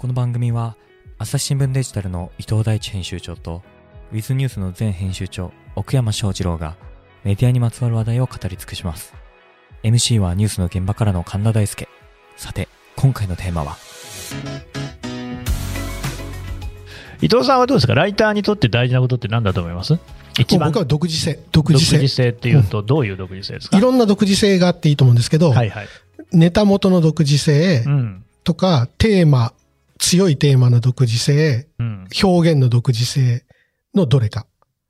この番組は朝日新聞デジタルの伊藤大地編集長とウィズニュースの前編集長奥山翔二郎がメディアにまつわる話題を語り尽くします。MC はニュースの現場からの神田大輔さて今回のテーマは？伊藤さんはどうですか？ライターにとって大事なことって何だと思います？一番？僕は独自性、独独自性。自性っていうと、どういう独自性ですか、いろんな独自性があっていいと思うんですけど、はいはい。ネタ元の独自性うん。とか、テーマ、強いテーマの独自性、うん。表現の独自性のどれか。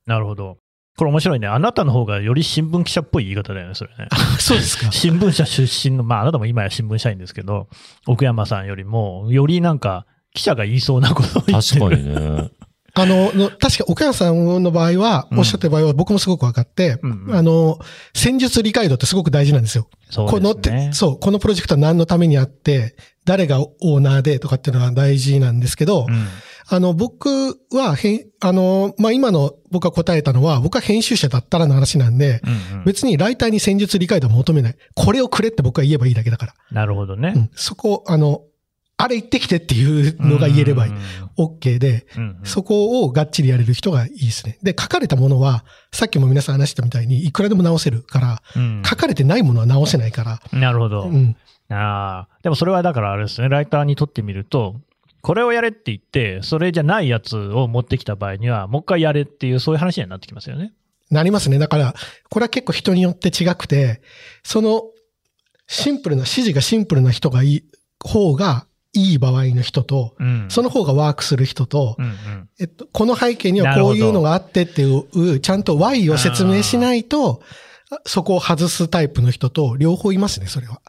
なるほど。これ面白いね。あなたの方がより新聞記者っぽい言い方だよね、それね。そうですか。新聞社出身の、まああなたも今や新聞社員ですけど、奥山さんよりも、よりなんか、記者が言いそうなことを言ってる。確かにね。あの、の確か岡山さんの場合は、うんおっしゃってる場合は僕もすごく分かって、うんうんあの、戦術理解度ってすごく大事なんですよ。そうこのて、。そう、このプロジェクトは何のためにあって、誰がオーナーでとかっていうのは大事なんですけど、うんあの、僕は、へん、あの、まあ、今の僕が答えたのは、僕は編集者だったらの話なんで、うんうん別にライターに戦術理解度は求めない。これをくれって僕が言えばいいだけだから。なるほどね。うん、そこ、あの、あれ言ってきてっていうのが言えれば。OK で、そこをがっちりやれる人がいいですね。で、書かれたものは、さっきも皆さん話したみたいに、いくらでも直せるから、うん書かれてないものは直せないから、なるほど。うん。ああ、でもそれはだからあれですね、ライターにとってみると、これをやれって言って、それじゃないやつを持ってきた場合には、もう一回やれっていう、そういう話になってきますよね。なりますね。だから、これは結構人によって違くて、その、シンプルな、指示がシンプルな人がいい、方がいい場合の人と、うん。その方がワークする人と、うんうん。えっと、この背景にはこういうのがあってっていう、ちゃんと Y を説明しないと、そこを外すタイプの人と両方いますね、それは。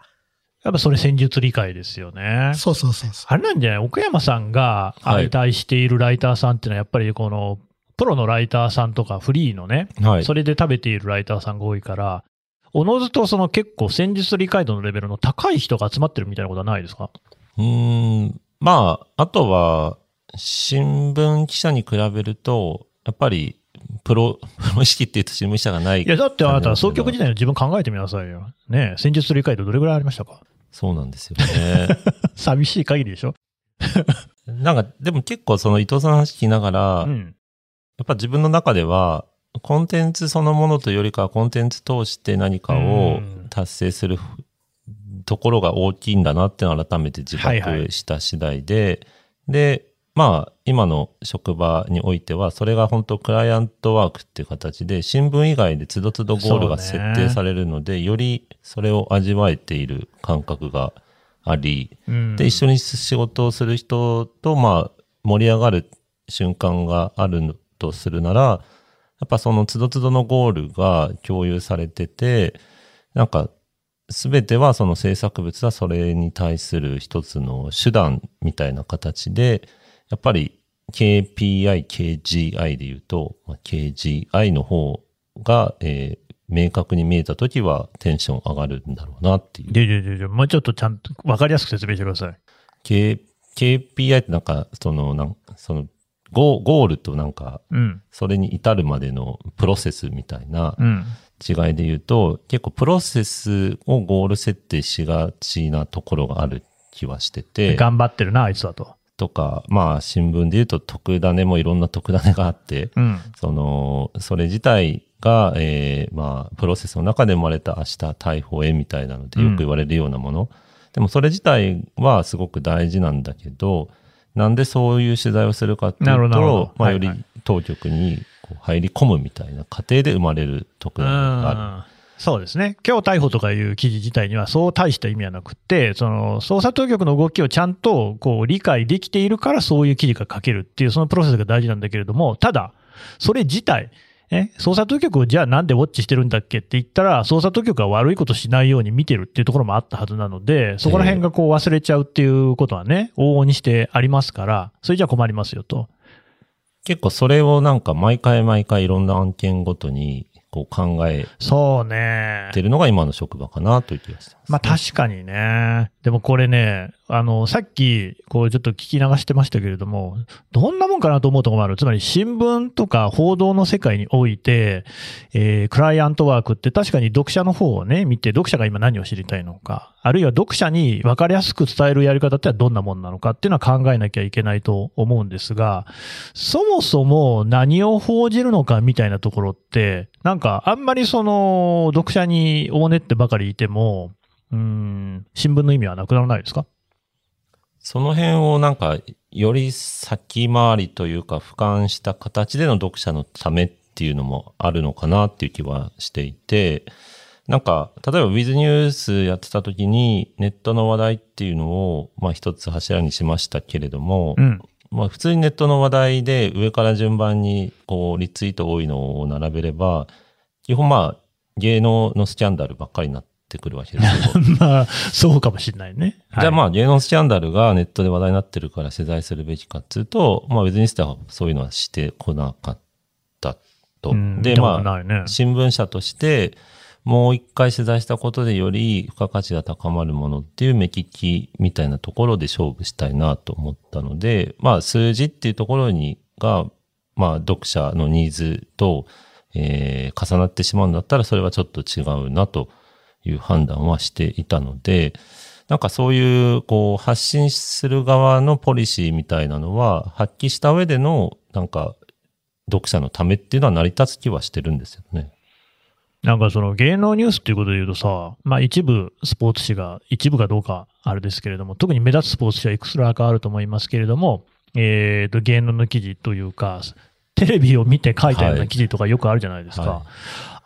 やっぱそれ戦術理解ですよね。そうそうそうそう。あれなんじゃない？奥山さんが相対しているライターさんっていうのは、やっぱりこの、プロのライターさんとかフリーのね、はい。それで食べているライターさんが多いから、おのずとその結構戦術理解度のレベルの高い人が集まってるみたいなことはないですか？うーん。まあ、あとは、新聞記者に比べると、やっぱり、プロ、プロ意識って言うと新聞記者がない。いや、だってあなた、総局時代の自分考えてみなさいよ。ねえ戦術理解度どれぐらいありましたか？そうなんですよね。寂しい限りでしょ？なんか、でも結構その伊藤さんの話聞きながら、やうん。っぱ自分の中では、コンテンツそのものというよりかは、コンテンツ通して何かをうん達成するところが大きいんだなって改めて自覚した次第で、で、まあ、今の職場においては、それが本当クライアントワークっていう形で、新聞以外でつどつどゴールが設定されるので、よりそれを味わえている感覚があり、うん。で、一緒に仕事をする人と、まあ、盛り上がる瞬間があるのとするなら、やっぱそのつどつどのゴールが共有されてて、なんか、すべてはその制作物はそれに対する一つの手段みたいな形で、やっぱり KPI、KGI で言うと、まあ KGI の方が、えー明確に見えたときはテンション上がるんだろうなっていう。ででででもうちょっとちゃんと分かりやすく説明してください。K、KPI ってなんか、その、なんその、ゴーゴールとなんか、うん。それに至るまでのプロセスみたいなうん。違いで言うと、結構プロセスをゴール設定しがちなところがある気はしてて、頑張ってるな、あいつだと。とか、まあ新聞で言うと特ダネもいろんな特ダネがあって、うん。その、それ自体が、えーまあ、プロセスの中で生まれた明日逮捕へみたいなのでよく言われるようなもの。でもそれ自体はすごく大事なんだけど、なんでそういう取材をするかっていうと、まあ、より当局にこう入り込むみたいな過程で生まれる特ダネがあうんそうですね。今日逮捕とかいう記事自体にはそう大した意味はなくて、その捜査当局の動きをちゃんとこう理解できているからそういう記事が書けるっていうそのプロセスが大事なんだけれども、ただ、それ自体、ね、捜査当局をじゃあなんでウォッチしてるんだっけって言ったら、捜査当局は悪いことしないように見てるっていうところもあったはずなので、そこら辺がこう忘れちゃうっていうことはね、往々にしてありますから、それじゃ困りますよと。結構それをなんか毎回毎回いろんな案件ごとにこう考えそうね。てるのが今の職場かなという気がしてまあ確かにね。でもこれね、あの、さっき、こうちょっと聞き流してましたけれども、どんなもんかなと思うところもある。つまり新聞とか報道の世界において、えー、クライアントワークって確かに読者の方をね、見て、読者が今何を知りたいのか、あるいは読者に分かりやすく伝えるやり方ってのはどんなもんなのかっていうのは考えなきゃいけないと思うんですが、そもそも何を報じるのかみたいなところって、なんかあんまりその、読者に大ねってばかりいても、うん、新聞の意味はなくならないですか？その辺をなんか、より先回りというか、俯瞰した形での読者のためっていうのもあるのかなっていう気はしていて、なんか、例えば With ニュースやってた時に、ネットの話題っていうのを、まあ一つ柱にしましたけれども、うん。まあ普通にネットの話題で上から順番にこうリツイート多いのを並べれば、基本まあ芸能のスキャンダルばっかりになってくるわけですよ。まあ、そうかもしれないね。じゃあまあ、あ芸能スキャンダルがネットで話題になってるから取材するべきかっていうと、まあ別にしてはそういうのはしてこなかったと。うんで、まないねあ新聞社としてもう一回取材したことでより付加価値が高まるものっていう目利きみたいなところで勝負したいなと思ったので、まあ数字っていうところにが、まあ読者のニーズと、えー重なってしまうんだったらそれはちょっと違うなという判断はしていたので、なんかそういう、こう、発信する側のポリシーみたいなのは、発揮した上での、なんか、読者のためっていうのは成り立つ気はしてるんですよね。なんかその芸能ニュースっていうことで言うとさ、まあ一部スポーツ紙が、一部かどうかあれですけれども、特に目立つスポーツ紙はいくつらかあると思いますけれども、えーと、芸能の記事というか、テレビを見て書いたような記事とかよくあるじゃないですか。はい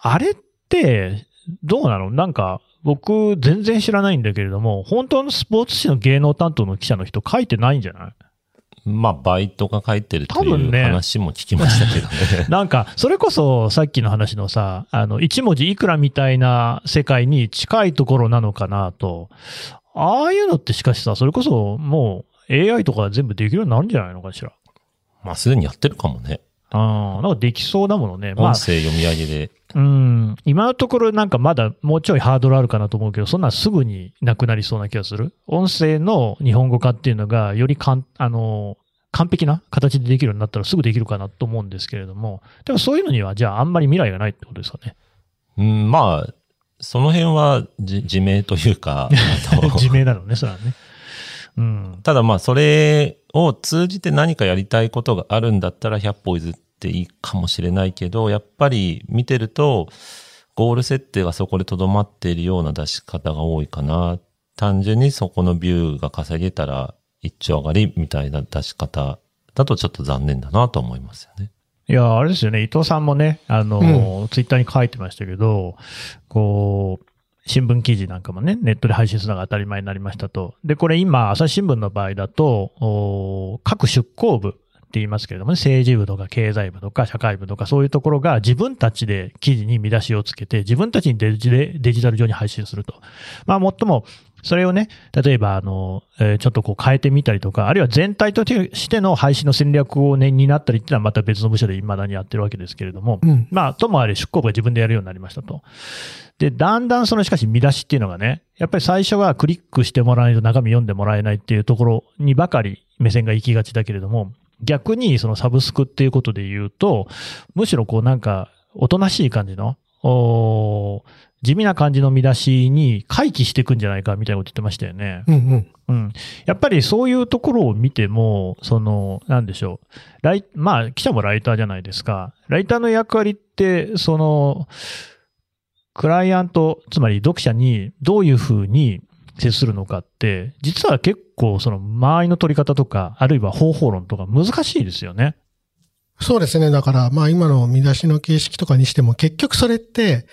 あれって、どうなの？なんか、僕、全然知らないんだけれども、本当のスポーツ紙の芸能担当の記者の人書いてないんじゃない？まあ、バイトが書いてるという多分ね話も聞きましたけどね。なんか、それこそさっきの話のさ、あの、一文字いくらみたいな世界に近いところなのかなと。ああいうのってしかしさ、それこそもう AI とか全部できるようになるんじゃないのかしら。まあ、すでにやってるかもね。ああ、なんかできそうだものね。まあ音、声読み上げで。うん、今のところなんかまだもうちょいハードルあるかなと思うけど、そんなんすぐになくなりそうな気がする？音声の日本語化っていうのが、よりかん、あの、完璧な形でできるようになったらすぐできるかなと思うんですけれども、でもそういうのには、じゃああんまり未来がないってことですかね？うん、まあ、その辺はじ自明というか、自明なのね、それはね。うん。ただまあ、それを通じて何かやりたいことがあるんだったら100歩譲っていいかもしれないけど、やっぱり見てると、ゴール設定がそこで留まっているような出し方が多いかな。単純にそこのビューが稼げたら一丁上がりみたいな出し方だとちょっと残念だなと思いますよね。いや、あれですよね、伊藤さんもね、あの、ツイッターに書いてましたけど、こう、新聞記事なんかもね、ネットで配信するのが当たり前になりましたと。で、これ今、朝日新聞の場合だと、お各出向部って言いますけれどもね、政治部とか経済部とか社会部とかそういうところが自分たちで記事に見出しをつけて、自分たちにデジでデジタル上に配信すると。まあ、もっとも、それをね、例えば、あの、えーちょっとこう変えてみたりとか、あるいは全体としての配信の戦略をね、担ったりっていうのはまた別の部署で未だにやってるわけですけれども、うん。まあ、ともあれ出向部が自分でやるようになりましたと。で、だんだんそのしかし見出しっていうのがね、やっぱり最初はクリックしてもらわないと中身読んでもらえないっていうところにばかり目線が行きがちだけれども、逆にそのサブスクっていうことで言うと、むしろこうなんか、おとなしい感じの、地味な感じの見出しに回帰していくんじゃないかみたいなこと言ってましたよね。うんうん。うん。やっぱりそういうところを見ても、その、なんでしょう。ライ、まあ、記者もライターじゃないですか。ライターの役割って、その、クライアント、つまり読者にどういうふうに接するのかって、実は結構その間合いの取り方とか、あるいは方法論とか難しいですよね。そうですね。だから、まあ今の見出しの形式とかにしても、結局それって、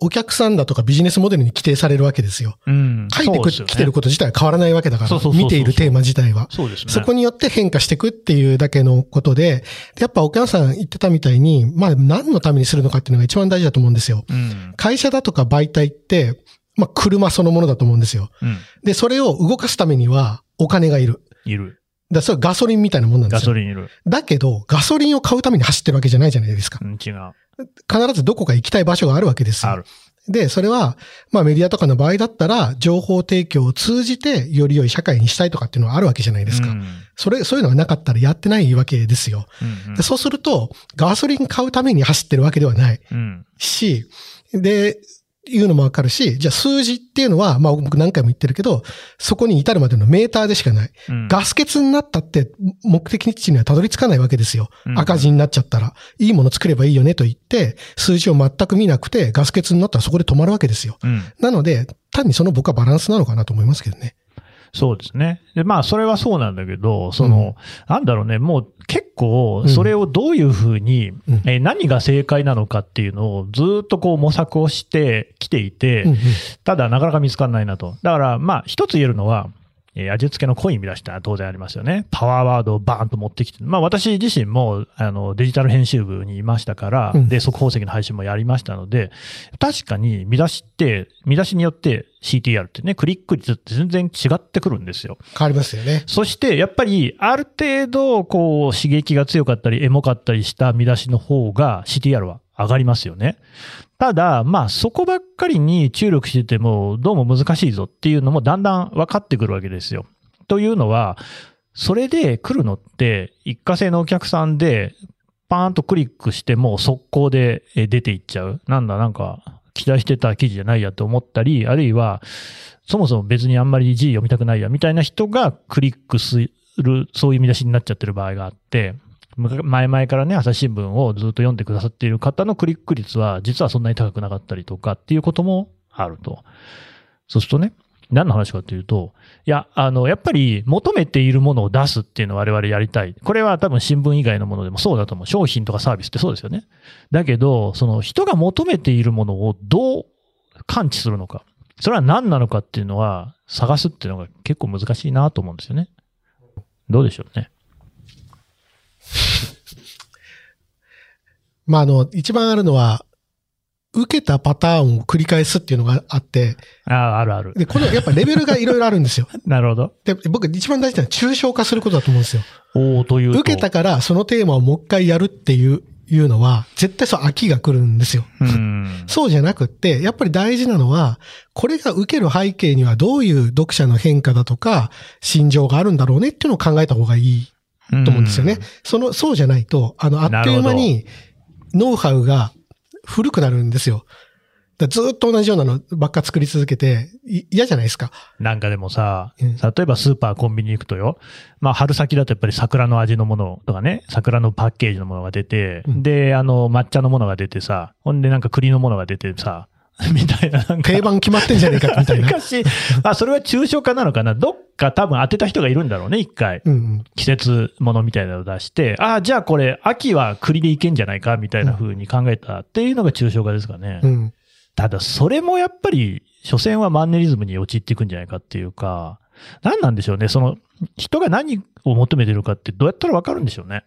お客さんだとかビジネスモデルに規定されるわけですよ。うん。書いてく、そうですよね来てること自体は変わらないわけだから見ているテーマ自体は。そうですね。そこによって変化していくっていうだけのことで、やっぱ岡山さん言ってたみたいに、まあ何のためにするのかっていうのが一番大事だと思うんですよ。うん。会社だとか媒体って、まあ車そのものだと思うんですよ。うん。で、それを動かすためにはお金がいる。いる。だそれはガソリンみたいなもんなんでガすよ。ソリンいる。だけど、ガソリンを買うために走ってるわけじゃないじゃないですかう。ん、違う。必ずどこか行きたい場所があるわけですよ。ある。で、それは、まあメディアとかの場合だったら、情報提供を通じて、より良い社会にしたいとかっていうのはあるわけじゃないですか。うんそれ、そういうのがなかったらやってないわけですよ。うんでそうすると、ガソリン買うために走ってるわけではないうんし、で、いうのもわかるし、じゃあ数字っていうのは、まあ僕何回も言ってるけど、そこに至るまでのメーターでしかない。うんガス欠になったって目的地にはたどり着かないわけですよ。うん赤字になっちゃったら。いいもの作ればいいよねと言って、数字を全く見なくてガス欠になったらそこで止まるわけですよ。うんなので、単にその僕はバランスなのかなと思いますけどね。そうですね。で、まあ、それはそうなんだけど、その、なんだろうね、もう結構、それをどういうふうに、うん。えー何が正解なのかっていうのをずっとこう模索をしてきていて、うんうん。ただなかなか見つからないなと。だから、まあ、一つ言えるのは、えー味付けの濃い見出しってのは当然ありますよね。パワーワードをバーンと持ってきて。まあ私自身もあのデジタル編集部にいましたから、うんで、速報石の配信もやりましたので、確かに見出しって、見出しによって CTR ってね、クリック率って全然違ってくるんですよ。変わりますよね。そして、やっぱり、ある程度、こう、刺激が強かったり、エモかったりした見出しの方が CTR は上がりますよね。ただ、まあ、そこばっかりに注力してても、どうも難しいぞっていうのもだんだん分かってくるわけですよ。というのは、それで来るのって、一過性のお客さんで、パーンとクリックしてもう速攻で出ていっちゃう。なんだ、なんか、期待してた記事じゃないやと思ったり、あるいは、そもそも別にあんまり字読みたくないやみたいな人がクリックする、そういう見出しになっちゃってる場合があって、前々からね、朝日新聞をずっと読んでくださっている方のクリック率は実はそんなに高くなかったりとかっていうこともあると。そうするとね、何の話かというと、いや、あの、やっぱり求めているものを出すっていうのを我々やりたい。これは多分新聞以外のものでもそうだと思う。商品とかサービスってそうですよね。だけど、その人が求めているものをどう感知するのか。それは何なのかっていうのは探すっていうのが結構難しいなと思うんですよね。どうでしょうね。まあ、あの、一番あるのは、受けたパターンを繰り返すっていうのがあって、ああ、あるある。で、このやっぱレベルがいろいろあるんですよ。なるほど。で、僕一番大事なのは抽象化することだと思うんですよ。おおというと。受けたからそのテーマをもう一回やるっていう、いうのは、絶対そう飽きが来るんですよ。うん。そうじゃなくって、やっぱり大事なのは、これが受ける背景にはどういう読者の変化だとか、心情があるんだろうねっていうのを考えた方がいいと思うんですよね。その、そうじゃないと、あの、あっという間に、ノウハウが古くなるんですよ。ずっと同じようなのばっか作り続けて、い嫌じゃないですか。なんかでもさ、うん。例えばスーパー、コンビニ行くとよ、まあ春先だとやっぱり桜の味のものとかね、桜のパッケージのものが出て、うん。で、あの、抹茶のものが出てさ、ほんでなんか栗のものが出てさ、みたいな。定番決まってんじゃねえかみたいな。昔、あ、それは抽象化なのかな？どっか多分当てた人がいるんだろうね、一回。うんうん。季節ものみたいなのを出して、ああ、じゃあこれ、秋は栗でいけんじゃないか、みたいな風に考えたっていうのが抽象化ですかね。うん。ただ、それもやっぱり、所詮はマンネリズムに陥っていくんじゃないかっていうか、何なんでしょうね？その、人が何を求めてるかってどうやったらわかるんでしょうね？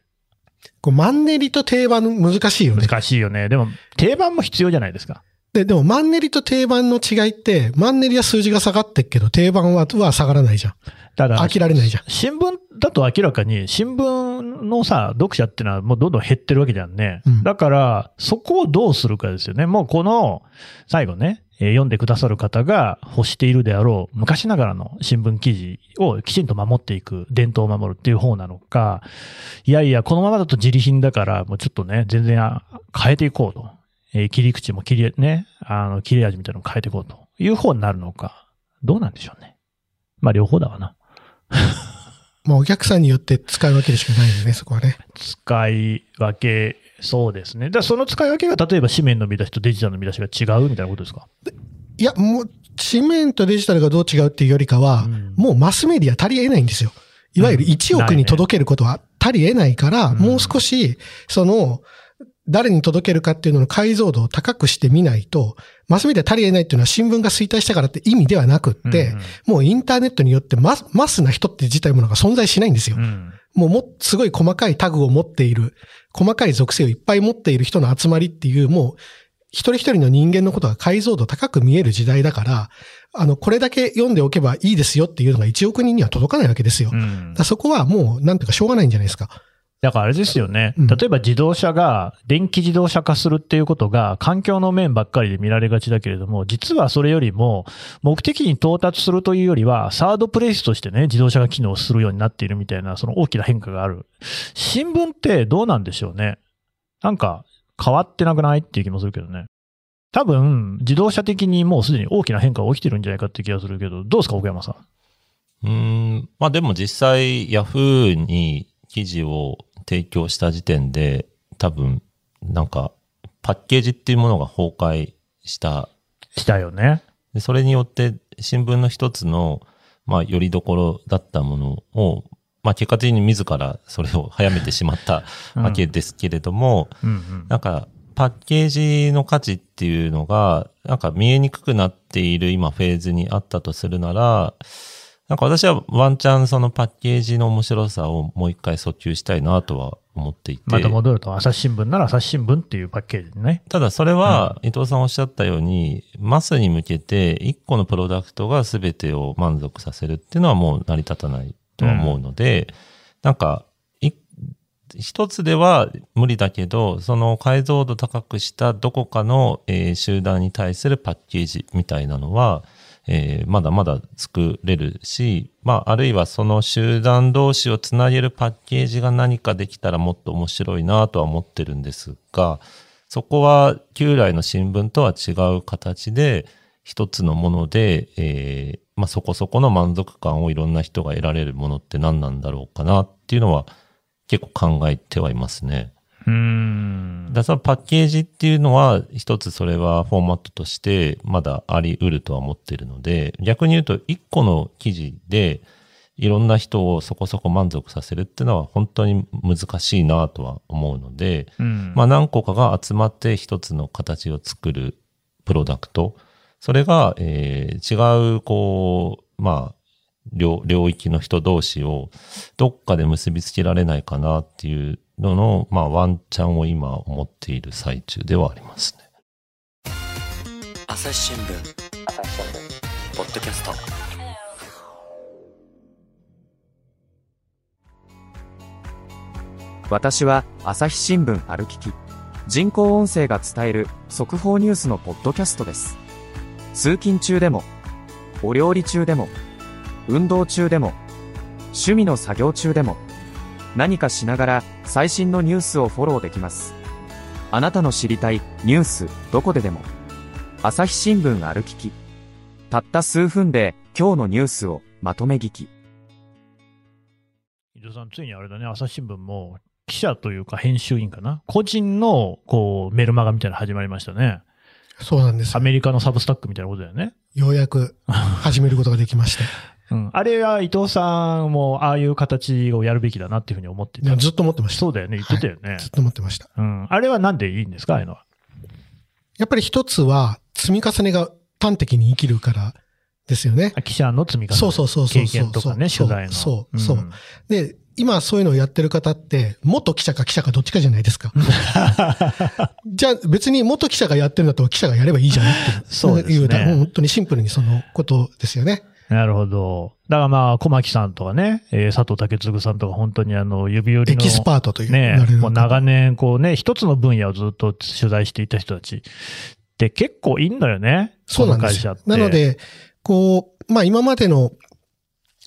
こうマンネリと定番難しいよね。難しいよね。でも、定番も必要じゃないですか。で、でもマンネリと定番の違いって、マンネリは数字が下がってっけど、定番はは下がらないじゃん。ただ飽、きられないじゃん。新聞だと明らかに、新聞のさ、読者ってのはもうどんどん減ってるわけじゃんね。うんだから、そこをどうするかですよね。もうこの、最後ね、えー読んでくださる方が欲しているであろう、昔ながらの新聞記事をきちんと守っていく、伝統を守るっていう方なのか、いやいや、このままだと自利品だから、もうちょっとね、全然あ変えていこうと。えー切り口も切り、ね、あの、切れ味みたいなのを変えていこうという方になるのか、どうなんでしょうね。まあ、両方だわな。まあお客さんによって使い分けるしかないよね、そこはね。使い分け、そうですね。だその使い分けが例えば紙面の見出しとデジタルの見出しが違うみたいなことですか？いや、もう、紙面とデジタルがどう違うっていうよりかは、うんもうマスメディア足り得ないんですよ。いわゆる1億に届けることは足り得ないから、うんもう少し、その、誰に届けるかっていうのの解像度を高くしてみないと、マスメディア足り得ないっていうのは新聞が衰退したからって意味ではなくって、うんもうインターネットによってマスマスな人って自体ものが存在しないんですよ。うんもうも、すごい細かいタグを持っている、細かい属性をいっぱい持っている人の集まりっていう、もう、一人一人の人間のことが解像度高く見える時代だから、あの、これだけ読んでおけばいいですよっていうのが1億人には届かないわけですよ。うんらそこはもう、なんていうかしょうがないんじゃないですか。だからあれですよね。うん例えば自動車が電気自動車化するっていうことが環境の面ばっかりで見られがちだけれども、実はそれよりも目的に到達するというよりは、サードプレイスとしてね、自動車が機能するようになっているみたいな、その大きな変化がある。新聞ってどうなんでしょうね。なんか変わってなくないっていう気もするけどね。多分、自動車的にもうすでに大きな変化が起きてるんじゃないかって気がするけど、どうですか、奥山さん？うーん、まあでも実際、ヤフーに記事を提供した時点で、多分、なんか、パッケージっていうものが崩壊した。したよね。でそれによって、新聞の一つの、まあ、よりどころだったものを、まあ、結果的に自らそれを早めてしまったうんわけですけれども、うんうんなんか、パッケージの価値っていうのが、なんか見えにくくなっている今フェーズにあったとするなら、なんか私はワンチャンそのパッケージの面白さをもう一回訴求したいなとは思っていて。また戻ると、朝日新聞なら朝日新聞っていうパッケージでね。ただそれは伊藤さんおっしゃったように、マスに向けて一個のプロダクトが全てを満足させるっていうのはもう成り立たないとは思うので、なんか、い一つでは無理だけど、その解像度高くしたどこかの、えー集団に対するパッケージみたいなのは、えーまだまだ作れるし、まあ、あるいはその集団同士をつなげるパッケージが何かできたらもっと面白いなとは思ってるんですが、そこは旧来の新聞とは違う形で、一つのもので、えーまあ、そこそこの満足感をいろんな人が得られるものって何なんだろうかなっていうのは結構考えてはいますね。うーんだからそのパッケージっていうのは一つそれはフォーマットとしてまだあり得るとは思ってるので、逆に言うと一個の記事でいろんな人をそこそこ満足させるっていうのは本当に難しいなとは思うので、うんまあ何個かが集まって一つの形を作るプロダクト。それが、えー違う、こう、まあ、領領域の人同士をどっかで結びつけられないかなっていうのの、まあワンチャンを今思っている最中ではありますね。朝日新聞。ポッドキャスト。私は朝日新聞歩きき。人工音声が伝える速報ニュースのポッドキャストです。通勤中でもお料理中でも運動中でも趣味の作業中でも何かしながら最新のニュースをフォローできますあなたの知りたいニュースどこででも朝日新聞歩ききたった数分で今日のニュースをまとめ聞き伊藤さん、ついにあれだね、朝日新聞も記者というか編集員かな、個人のこうメルマガみたいなの始まりましたね。そうなんですア。メリカのサブスタックみたいなことだよね。ようやく始めることができまして。うん、あれは伊藤さんもああいう形をやるべきだなっていうふうに思ってた。ずっと思ってました。そうだよね、言ってたよね。ずっと思ってました。うん。あれはなんでいいんですか、ああいうのは？やっぱり一つは積み重ねが端的に生きるからですよね。あ記者の積み重ね。そうそうそうそう経験とかね、そう取材の。そうそうんで、今そういうのをやってる方って、元記者か記者かどっちかじゃないですか。じゃあ別に元記者がやってるんだと記者がやればいいじゃんっていう。そうですねいうだ本当にシンプルにそのことですよね。なるほど。だからまあ、小牧さんとかね、えー佐藤健次さんとか本当にあの、指折りの。エキスパートというねもう長年こうね、一つの分野をずっと取材していた人たち。で、結構いいんだよね。そうなんですよなの、で、こう、まあ今までの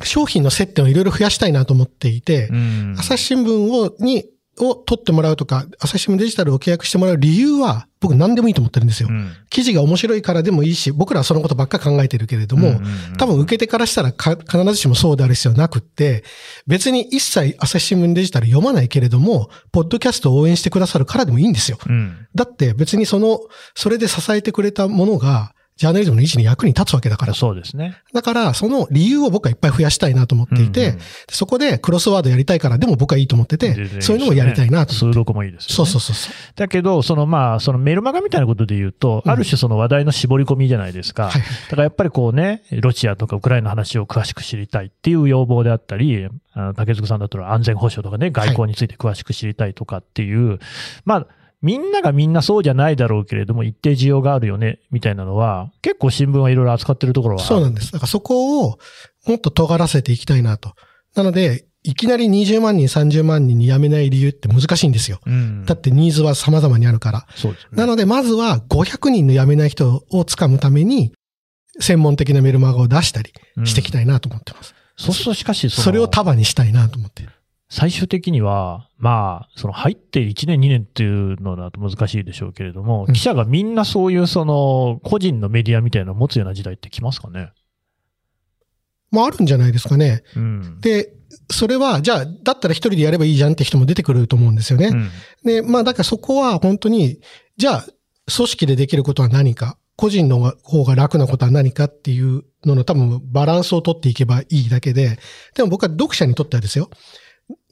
商品の接点をいろいろ増やしたいなと思っていて、うん。朝日新聞を、に、を取ってもらうとか、朝日新聞デジタルを契約してもらう理由は、僕何でもいいと思ってるんですよ。うん記事が面白いからでもいいし、僕らはそのことばっか考えてるけれども、うんうんうん多分受け手からしたらか必ずしもそうである必要はなくって、別に一切朝日新聞デジタル読まないけれども、ポッドキャストを応援してくださるからでもいいんですよ。うん。だって別にその、それで支えてくれたものが、ジャーナリズムの維持に役に立つわけだから。そうですね。だから、その理由を僕はいっぱい増やしたいなと思っていて、うんうんそこでクロスワードやりたいからでも僕はいいと思ってて、ねそういうのもやりたいなと思って。数読もいいですよね。そうそうそうそう。だけど、そのまあ、そのメルマガみたいなことで言うと、うんある種その話題の絞り込みじゃないですか。はい。だからやっぱりこうね、ロシアとかウクライナの話を詳しく知りたいっていう要望であったり、あの竹塚さんだったら安全保障とかね、外交について詳しく知りたいとかっていう、まあ、みんながみんなそうじゃないだろうけれども、一定需要があるよね、みたいなのは、結構新聞はいろいろ扱ってるところは。そうなんです。だからそこをもっと尖らせていきたいなと。なので、いきなり20万人、30万人に辞めない理由って難しいんですよ。うん。だってニーズは様々にあるから。そうですね。なので、まずは500人の辞めない人をつかむために、専門的なメルマガを出したりしていきたいなと思ってます。そうするとしかしその、それを束にしたいなと思って。最終的には、まあ、その入って1年2年っていうのだと難しいでしょうけれども、うん記者がみんなそういうその個人のメディアみたいなのを持つような時代って来ますかね？まあ、あるんじゃないですかね。うん。で、それは、じゃあ、だったら一人でやればいいじゃんって人も出てくると思うんですよね。うんで、まあ、だからそこは本当に、じゃあ、組織でできることは何か、個人の方が楽なことは何かっていうのの多分バランスを取っていけばいいだけで、でも僕は読者にとってはですよ、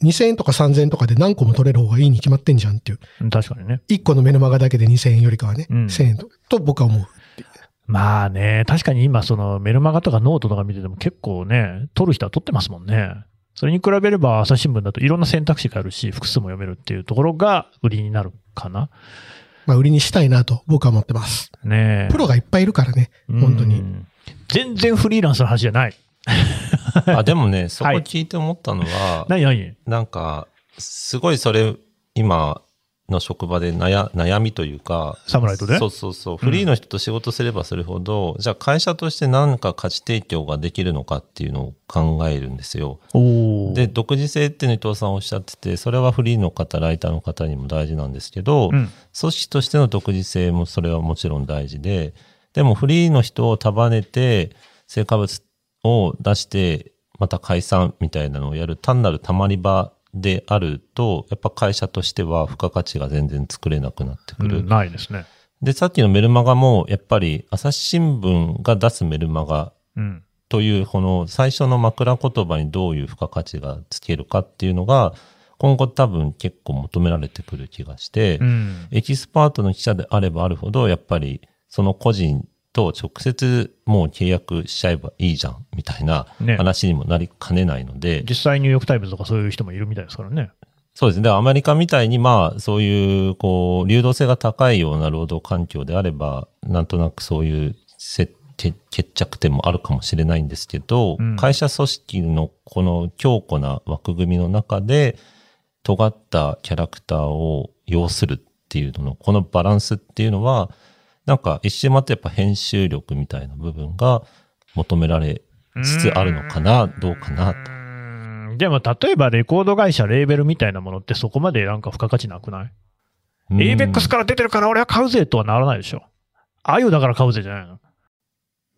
2000円とか3000円とかで何個も取れる方がいいに決まってんじゃんっていう。確かにね。1個のメルマガだけで2000円よりかはね、うん1000円とと僕は思う。まあね、確かに今そのメルマガとかノートとか見てても結構ね、取る人は取ってますもんね。それに比べれば朝日新聞だといろんな選択肢があるし、複数も読めるっていうところが売りになるかな。まあ、売りにしたいなと僕は思ってます。ねえプロがいっぱいいるからね、本当に。うん全然フリーランスの話じゃない。あ、でもね、そこ聞いて思ったのは、何何？なんか、すごいそれ、今の職場で悩悩みというか、サムライトでそうそう。そう。フリーの人と仕事すればするほど、じゃあ会社として何か価値提供ができるのかっていうのを考えるんですよ。で、独自性っていうの伊藤さんおっしゃってて、それはフリーの方、ライターの方にも大事なんですけど、うん。組織としての独自性もそれはもちろん大事で、でもフリーの人を束ねて、成果物を出して、また解散みたいなのをやる単なるたまり場であると、やっぱ会社としては付加価値が全然作れなくなってくる。うんないですね。で、さっきのメルマガも、やっぱり朝日新聞が出すメルマガうん。という、この最初の枕言葉にどういう付加価値がつけるかっていうのが、今後多分結構求められてくる気がして、うん。エキスパートの記者であればあるほど、やっぱりその個人と直接もう契約しちゃえばいいじゃん、みたいなね話にもなりかねないので、実際ニューヨークタイムズとかそういう人もいるみたいですからね。そうですね。でアメリカみたいに、まあ、そういう、こう、流動性が高いような労働環境であれば、なんとなくそういう決着点もあるかもしれないんですけど、うん会社組織のこの強固な枠組みの中で、尖ったキャラクターを要するっていうのの、このバランスっていうのは、なんか一周回ってやっぱ編集力みたいな部分が求められつつあるのかな、どうかなと。うんでも例えばレコード会社、レーベルみたいなものってそこまでなんか付加価値なくない？うん ?ABEX から出てるから俺は買うぜとはならないでしょ。あゆだから買うぜじゃないの？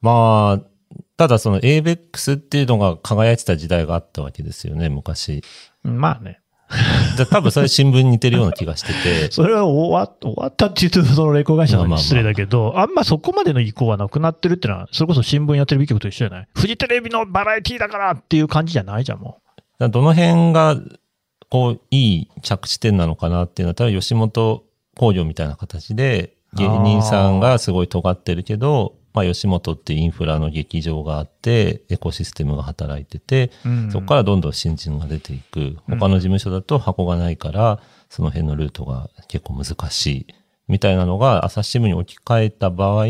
まあ、ただその ABEX っていうのが輝いてた時代があったわけですよね、昔。うんまあね。で多分それ新聞に似てるような気がしてて。それは終わ終わったって言うと、そのレコード会社まあまあまあ。の失礼だけど、あんまそこまでの意向はなくなってるってのは、それこそ新聞やテレビ局と一緒じゃない？フジテレビのバラエティだからっていう感じじゃないじゃん、もだからどの辺が、こう、いい着地点なのかなっていうのは、多分吉本興業みたいな形で、芸人さんがすごい尖ってるけど、まあ吉本ってインフラの劇場があって、エコシステムが働いてて、う。うんそこからどんどん新人が出ていく。他の事務所だと箱がないから、その辺のルートが結構難しい。みたいなのが朝日新聞に置き換えた場合、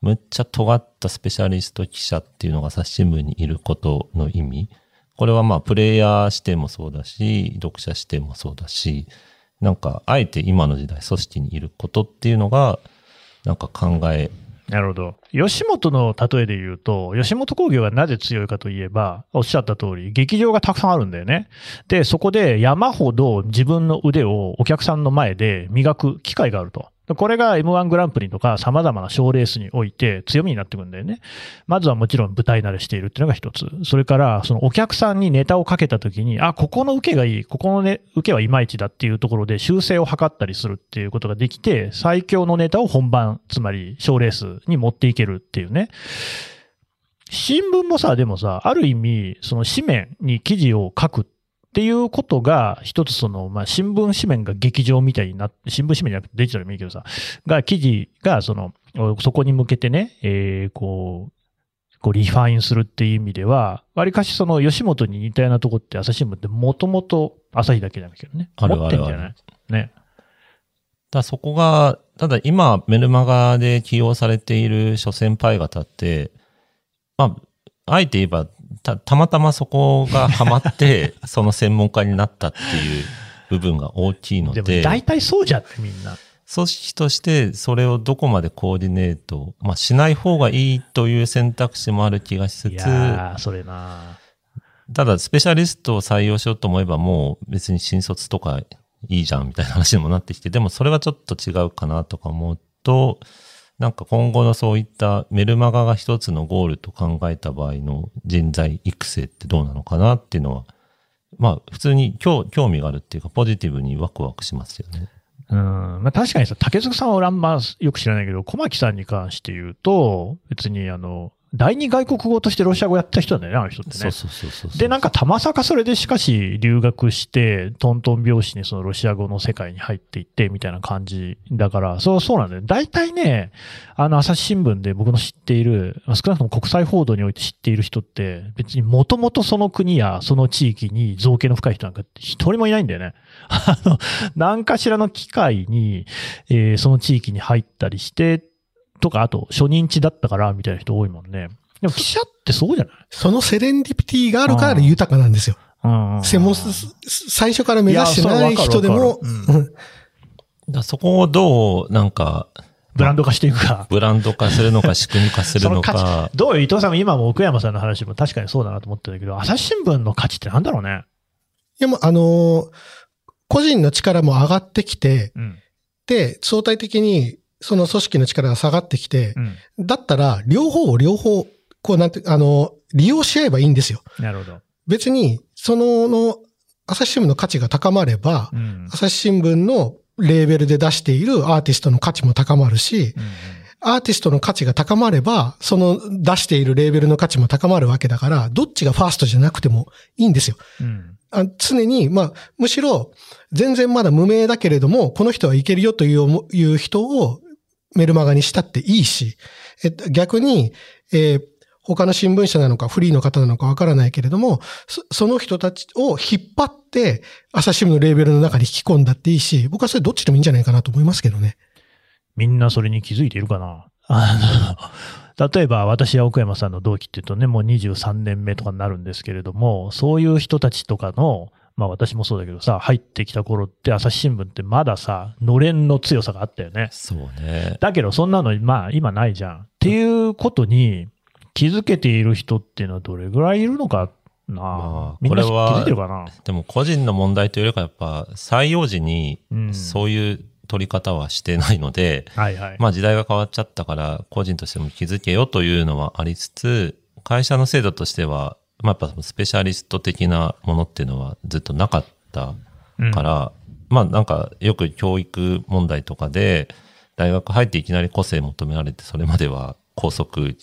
むっちゃ尖ったスペシャリスト記者っていうのが朝日新聞にいることの意味。これはまあプレイヤー視点もそうだし、読者視点もそうだし、なんかあえて今の時代組織にいることっていうのが、なんか考えなるほど。吉本の例えで言うと、吉本興業がなぜ強いかといえば、おっしゃった通り、劇場がたくさんあるんだよね。で、そこで山ほど自分の腕をお客さんの前で磨く機会があると。これが M1 グランプリとか様々な賞レースにおいて強みになってくんだよね。まずはもちろん舞台慣れしているっていうのが一つ。それから、そのお客さんにネタをかけたときに、あ、ここの受けがいい、ここの、ね、受けはいまいちだっていうところで修正を図ったりするっていうことができて、最強のネタを本番、つまり賞レースに持っていけるっていうね。新聞もさ、でもさ、ある意味、その紙面に記事を書くっていうことが、一つその、まあ、新聞紙面が劇場みたいになって、新聞紙面じゃなくてデジタルでもいいけどさ、が、記事が、その、そこに向けてね、えー、こう、こうリファインするっていう意味では、わりかしその吉本に似たようなとこって朝日新聞ってもともと朝日だけじゃないけどね。あるある持ってんじゃない？ね。だそこが、ただ今メルマガで起用されている諸先輩方って、まあ、あえて言えばた、たまたまそこがハマって、その専門家になったっていう部分が大きいのでで、も大体そうじゃん、みんな。組織としてそれをどこまでコーディネート、まあしない方がいいという選択肢もある気がしついつ、それなただスペシャリストを採用しようと思えばもう別に新卒とかいいじゃんみたいな話にもなってきて、でもそれはちょっと違うかなとか思うと、なんか今後のそういったメルマガが一つのゴールと考えた場合の人材育成ってどうなのかなっていうのは、まあ普通に興興味があるっていうかポジティブにワクワクしますよね。うん。まあ確かにさ、竹塚さんは俺あんまよく知らないけど、小牧さんに関して言うと、別にあの、第二外国語としてロシア語やった人だよね、あの人ってね。そうそうそうそう。で、なんかたまさかそれでしかし留学して、トントン拍子にそのロシア語の世界に入っていってみたいな感じだから、そうそうなんだよ。大体ね、あの朝日新聞で僕の知っている、まあ少なくとも国際報道において知っている人って、別にもともとその国やその地域に造形の深い人なんか一人もいないんだよね。あの、何かしらの機会に、えーその地域に入ったりして、とか、あと、初任地だったから、みたいな人多いもんね。でも記者ってそうじゃない？そのセレンディピティがあるから豊かなんですよ。専門、最初から目指してない人でもだそこをどう、なんか、ブランド化していくか。ブランド化するのか仕組み化するのか。どういう伊藤さんも今も奥山さんの話も確かにそうだなと思ってるけど、朝日新聞の価値ってなんだろうね。いやもうあのー個人の力も上がってきて、うん。で、相対的にその組織の力が下がってきてう、ん。だったら両方を両方、こうなんて、あの、利用し合えばいいんですよ。なるほど。別に、その、の、朝日新聞の価値が高まれば、うん。朝日新聞のレーベルで出しているアーティストの価値も高まるし、アーティストの価値が高まれば、その出しているレーベルの価値も高まるわけだから、どっちがファーストじゃなくてもいいんですよ。うん。あ常に、まあ、むしろ、全然まだ無名だけれども、この人はいけるよという思いう人をメルマガにしたっていいし、え逆に、えー他の新聞社なのかフリーの方なのかわからないけれども、そその人たちを引っ張って、朝日新聞のレーベルの中に引き込んだっていいし、僕はそれどっちでもいいんじゃないかなと思いますけどね。みんなそれに気づいているかな？あの、例えば私や奥山さんの同期っていうとね、もう23年目とかになるんですけれども、そういう人たちとかの、まあ私もそうだけどさ、入ってきた頃って朝日新聞ってまださ、のれんの強さがあったよね。そうね。だけどそんなの、まあ今ないじゃん。っていうことに気づけている人っていうのはどれぐらいいるのかな、まあこれはづいてるかな？でも個人の問題というよりかやっぱ採用時にうんそういう取り方はしてないので、はいはい。まあ時代が変わっちゃったから個人としても気づけよというのはありつつ、会社の制度としては、まあやっぱスペシャリスト的なものっていうのはずっとなかったうん。から、まあなんかよく教育問題とかで、大学入っていきなり個性求められて、それまでは校則に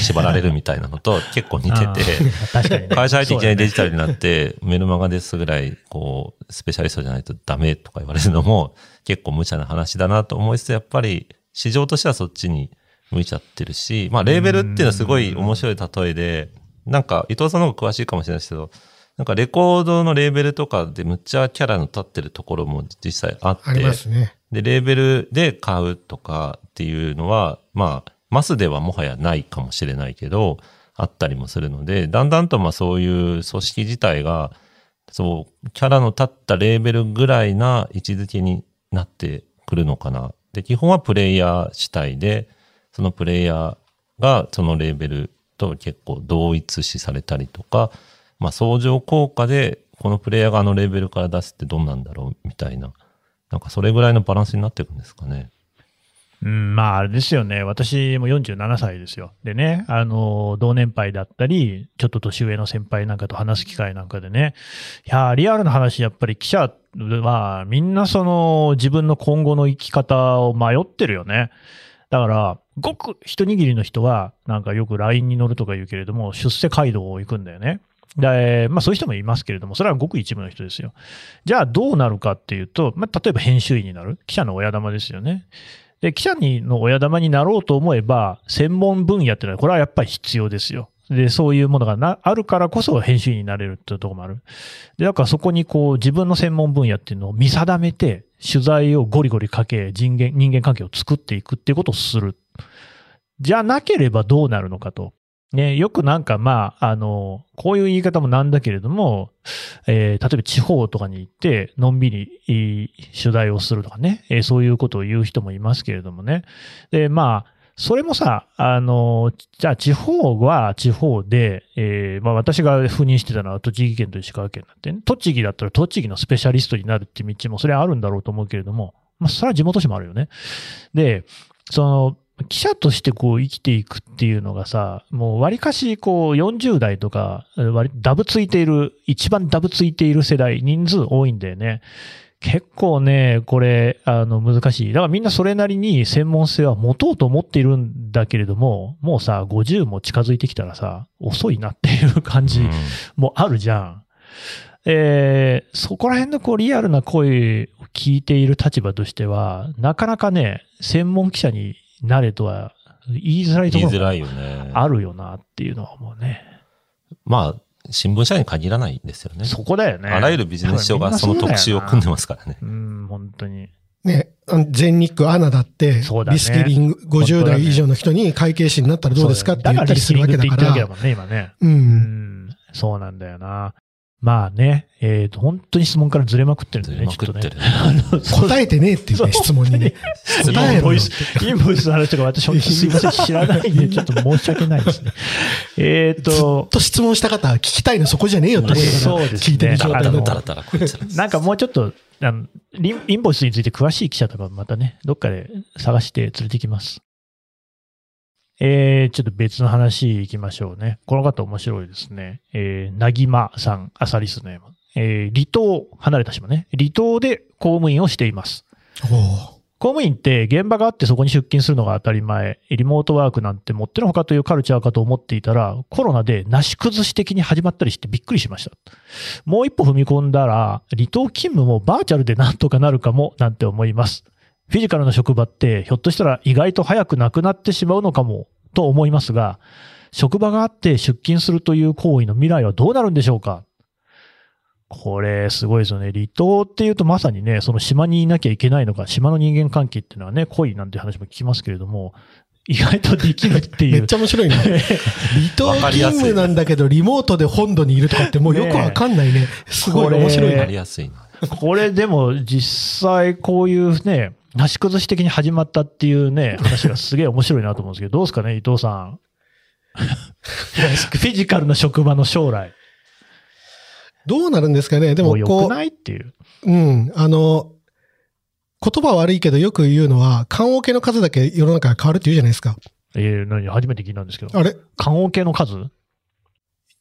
縛られるみたいなのと 結構似てあて、会社入っていきなりデジタルになって、メルマガですぐらい、こう、スペシャリストじゃないとダメとか言われるのも、結構無茶な話だなと思いつつ、やっぱり市場としてはそっちに向いちゃってるし、まあ、レーベルっていうのはすごい面白い例えで、なんか、伊藤さんの方が詳しいかもしれないですけど、なんかレコードのレーベルとかでむっちゃキャラの立ってるところも実際あって、ありますね。で、レーベルで買うとかっていうのは、まあ、マスではもはやないかもしれないけど、あったりもするので、だんだんとまあそういう組織自体が、そう、キャラの立ったレーベルぐらいな位置づけになってくるのかな。で、基本はプレイヤー主体で、そのプレイヤーがそのレーベルと結構同一視されたりとか、まあ相乗効果で、このプレイヤーがあのレベルから出すってどんなんだろうみたいな。なんかそれぐらいのバランスになっていくんですかね。うん、まあ、あれですよね。私も47歳ですよ。でね、あの、同年配だったり、ちょっと年上の先輩なんかと話す機会なんかでね、いや、リアルな話、やっぱり記者は、みんなその、自分の今後の生き方を迷ってるよね。だから、ごく一握りの人は、なんかよく LINE に乗るとか言うけれども、出世街道を行くんだよね。で、まあそういう人もいますけれども、それはごく一部の人ですよ。じゃあどうなるかっていうと、まあ例えば編集員になる。記者の親玉ですよね。で、記者の親玉になろうと思えば、専門分野ってのは、これはやっぱり必要ですよ。で、そういうものがなあるからこそ編集員になれるっていうところもある。で、だからそこにこう、自分の専門分野っていうのを見定めて、取材をゴリゴリかけ、人間、人間関係を作っていくっていうことをする。じゃなければどうなるのかと。ね、よくなんかまあ、あの、こういう言い方もなんだけれども、えー例えば地方とかに行って、のんびり取材をするとかね、えーそういうことを言う人もいますけれどもね。で、まあ、それもさ、あの、じゃあ地方は地方で、えーまあ私が赴任してたのは栃木県と石川県なんてね、栃木だったら栃木のスペシャリストになるって道もそれはあるんだろうと思うけれども、まあそれは地元紙もあるよね。で、その、記者としてこう生きていくっていうのがさ、もう割かしこう40代とか、割ダブついている、一番ダブついている世代、人数多いんだよね。結構ね、これ、あの、難しい。だからみんなそれなりに専門性は持とうと思っているんだけれども、もうさ、50も近づいてきたらさ、遅いなっていう感じもあるじゃん。えーそこら辺のこうリアルな声を聞いている立場としては、なかなかね、専門記者になれとは言いづらいところが言いづらいよね。あるよなっていうのは思うね。まあ、新聞社に限らないんですよね。そこだよね。あらゆるビジネス書がその特集を組んでますからね。うん、本当に。ね、全日空アナだって、そうだねリスキリング50代以上の人に会計士になったらどうですかって言ったりするわけだかだからリスキリンら。グって言ってるわけだもんね、今ね。う。うんん、そうなんだよな。まあね、えっ、と、本当に質問からずれまくってるんだよね、ずれまくってるちょっとね。あのそう答えてねえっていうね、質問にね。質答えインボイス、インボイスの話とか私、すいません、知らないんで、ちょっと申し訳ないですね。えっ、ずっと、と質問した方は聞きたいのそこじゃねえよって思いながらそうですね聞いてる状態だとあのだらだらなんかもうちょっと、あのリンインボイスについて詳しい記者とかまたね、どっかで探して連れてきます。えー、ちょっと別の話行きましょうね。この方面白いですね。えー、なぎまさん、アサリスネーム。えー、離島、離れた島ね。離島で公務員をしています。公務員って現場があってそこに出勤するのが当たり前、リモートワークなんてもってのほかというカルチャーかと思っていたら、コロナでなし崩し的に始まったりしてびっくりしました。もう一歩踏み込んだら、離島勤務もバーチャルでなんとかなるかもなんて思います。フィジカルな職場ってひょっとしたら意外と早くなくなってしまうのかもと思いますが、職場があって出勤するという行為の未来はどうなるんでしょうか？これ、すごいですよね。離島っていうとまさにね、その島にいなきゃいけないのか、島の人間関係っていうのはね、濃いなんて話も聞きますけれども、意外とできるっていう めっち。ゃ面白いね。離島勤務なんだけど、リモートで本土にいるとかってもうよくわかんないね。すごい面白いな。これでも実際こういうね、なし崩し的に始まったっていうね、話がすげえ面白いなと思うんですけど、どうですかね、伊藤さん。フィジカルな職場の将来。どうなるんですかねでもう良くもこないっていう。う、うん、あの、言葉悪いけどよく言うのは、棺桶の数だけ世の中が変わるって言うじゃないですか。えー、何初めて聞いたんですけど。あれ？棺桶の数？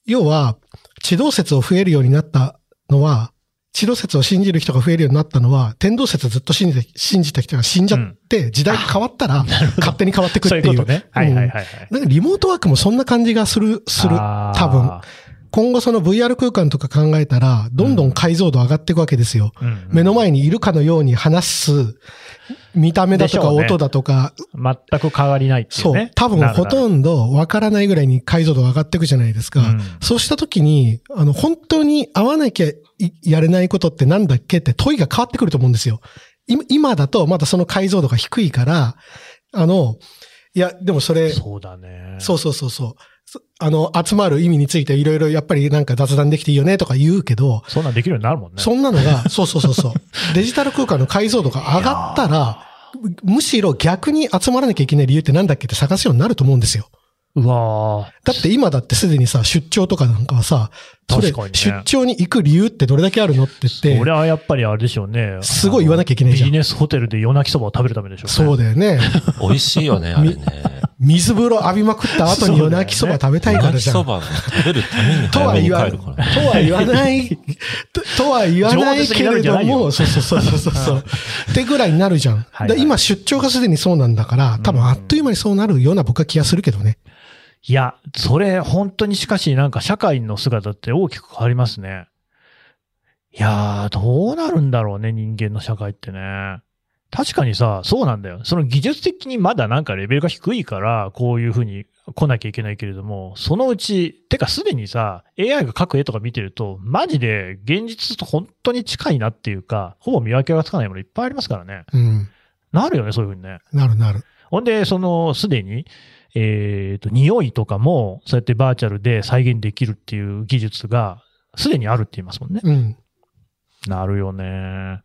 要は、地動説を増えるようになったのは、地動説を信じる人が増えるようになったのは、天動説ずっと信じて信じた人が死んじゃって、時代が変わったら、勝手に変わってくっていう。そういうことね。はいはいはいはい。なんかリモートワークもそんな感じがする、する。多分。今後その VR 空間とか考えたら、どんどん解像度上がっていくわけですよ。うん目の前にいるかのように話す、見た目だとか音だとか、全く変わりないっていそううね。。多分ほとんどわからないぐらいに解像度が上がっていくじゃないですか。うんそうしたときに、あの、本当に合わなきゃいやれないことってなんだっけって問いが変わってくると思うんですよ。今今だとまだその解像度が低いから、あの、いや、でもそれ、そうだね。そうそうそうそう。そあの、集まる意味についていろいろやっぱりなんか雑談できていいよねとか言うけど、そんなんできるようになるもんね。そんなのが、そうそうそうそう。デジタル空間の解像度が上がったら、むしろ逆に集まらなきゃいけない理由ってなんだっけって探すようになると思うんですよ。うわーだって今だってすでにさ、出張とかなんかはさ、それ、確かにね出張に行く理由ってどれだけあるのって言ってそれ、はやっぱりあれでしょうね。すごい言わなきゃいけないじゃんビジネスホテルで夜泣きそばを食べるためでしょうね。そうだよね。美味しいよね、あれね。水風呂浴びまくった後に夜泣きそば食べたいからじゃん。そばが食べるためにと早めには言わ帰るから。とは言わない、ととは言わないけれども、そうそうそうそうそう。ってぐらいになるじゃん。はいで今出張がすでにそうなんだから、多分あっという間にそうなるような僕は気がするけどね。いや、それ本当にしかしなんか社会の姿って大きく変わりますね。いやー、どうなるんだろうね、人間の社会ってね。確かにさ、そうなんだよ。その技術的にまだなんかレベルが低いから、こういうふうに来なきゃいけないけれども、そのうち、てかすでにさ、AI が描く絵とか見てると、マジで現実と本当に近いなっていうか、ほぼ見分けがつかないものいっぱいありますからね。うん。なるよね、そういうふうにね。なるなる。ほんで、その、すでに、えっ、と、匂いとかも、そうやってバーチャルで再現できるっていう技術が、すでにあるって言いますもんね。うん。なるよね。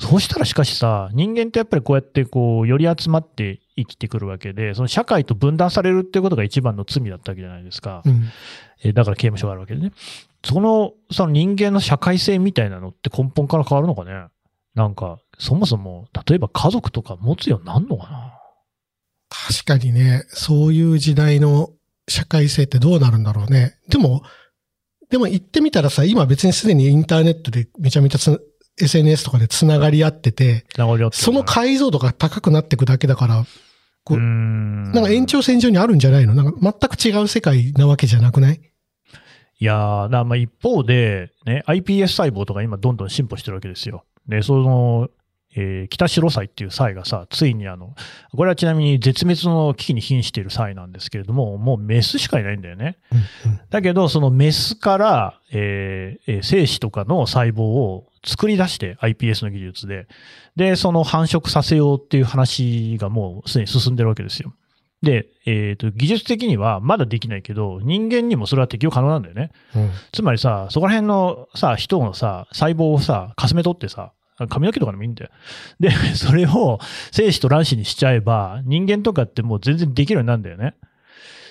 そうしたらしかしさ、人間ってやっぱりこうやってこう、より集まって生きてくるわけで、その社会と分断されるっていうことが一番の罪だったわけじゃないですか。うん。えーだから刑務所があるわけでね。その、その人間の社会性みたいなのって根本から変わるのかねなんか、そもそも、例えば家族とか持つようになんのかな確かにね、そういう時代の社会性ってどうなるんだろうね。でも、でも言ってみたらさ、今別にすでにインターネットでめちゃめちゃつ SNS とかで繋がり合ってて、その解像度が高くなっていくだけだから、こうなんか延長線上にあるんじゃないの？なんか全く違う世界なわけじゃなくない？いやー、まあ一方で、ね、iPS 細胞とか今どんどん進歩してるわけですよ。で、その、えー北白菜っていう菜がさ、ついにあの、これはちなみに絶滅の危機に瀕している菜なんですけれども、もうメスしかいないんだよね。だけど、そのメスから、えーえー精子とかの細胞を作り出して iPS の技術で、で、その繁殖させようっていう話がもうすでに進んでるわけですよ。で、えっ、と、技術的にはまだできないけど、人間にもそれは適用可能なんだよね。うんつまりさ、そこら辺のさ、人のさ、細胞をさ、かすめ取ってさ、髪の毛とかでもいいんだよ。で、それを精子と卵子にしちゃえば、人間とかってもう全然できるようになるんだよね。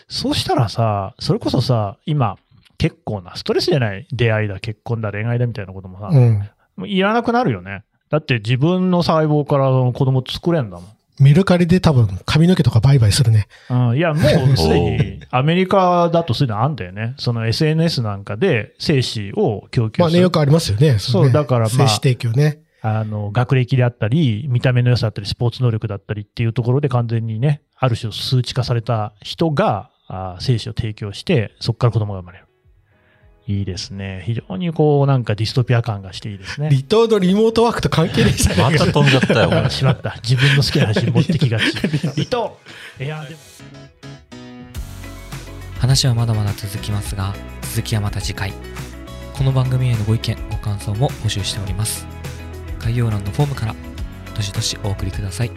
そうしたらさ、それこそさ、今、結構なストレスじゃない？出会いだ、結婚だ、恋愛だみたいなこともさ、うん。もういらなくなるよね。だって自分の細胞から子供作れんだもん。メルカリで多分髪の毛とか売買するね。うん、いや、もうすでにアメリカだとすでにあんだよね。その SNS なんかで精子を供給する。まあね、よくありますよね。そうだからまあ精子提供ね。あの、学歴であったり、見た目の良さだったり、スポーツ能力だったりっていうところで完全にね、ある種数値化された人が、あ精子を提供して、そこから子供が生まれる。いいですね。非常にこう、なんかディストピア感がしていいですね。離島のリモートワークと関係ないじゃないまた飛んじゃったよ、しまった。自分の好きな話に持ってきがち。離島いや、でも。話はまだまだ続きますが、続きはまた次回。この番組へのご意見、ご感想も募集しております。概要欄のフォームから、どしどしお送りください。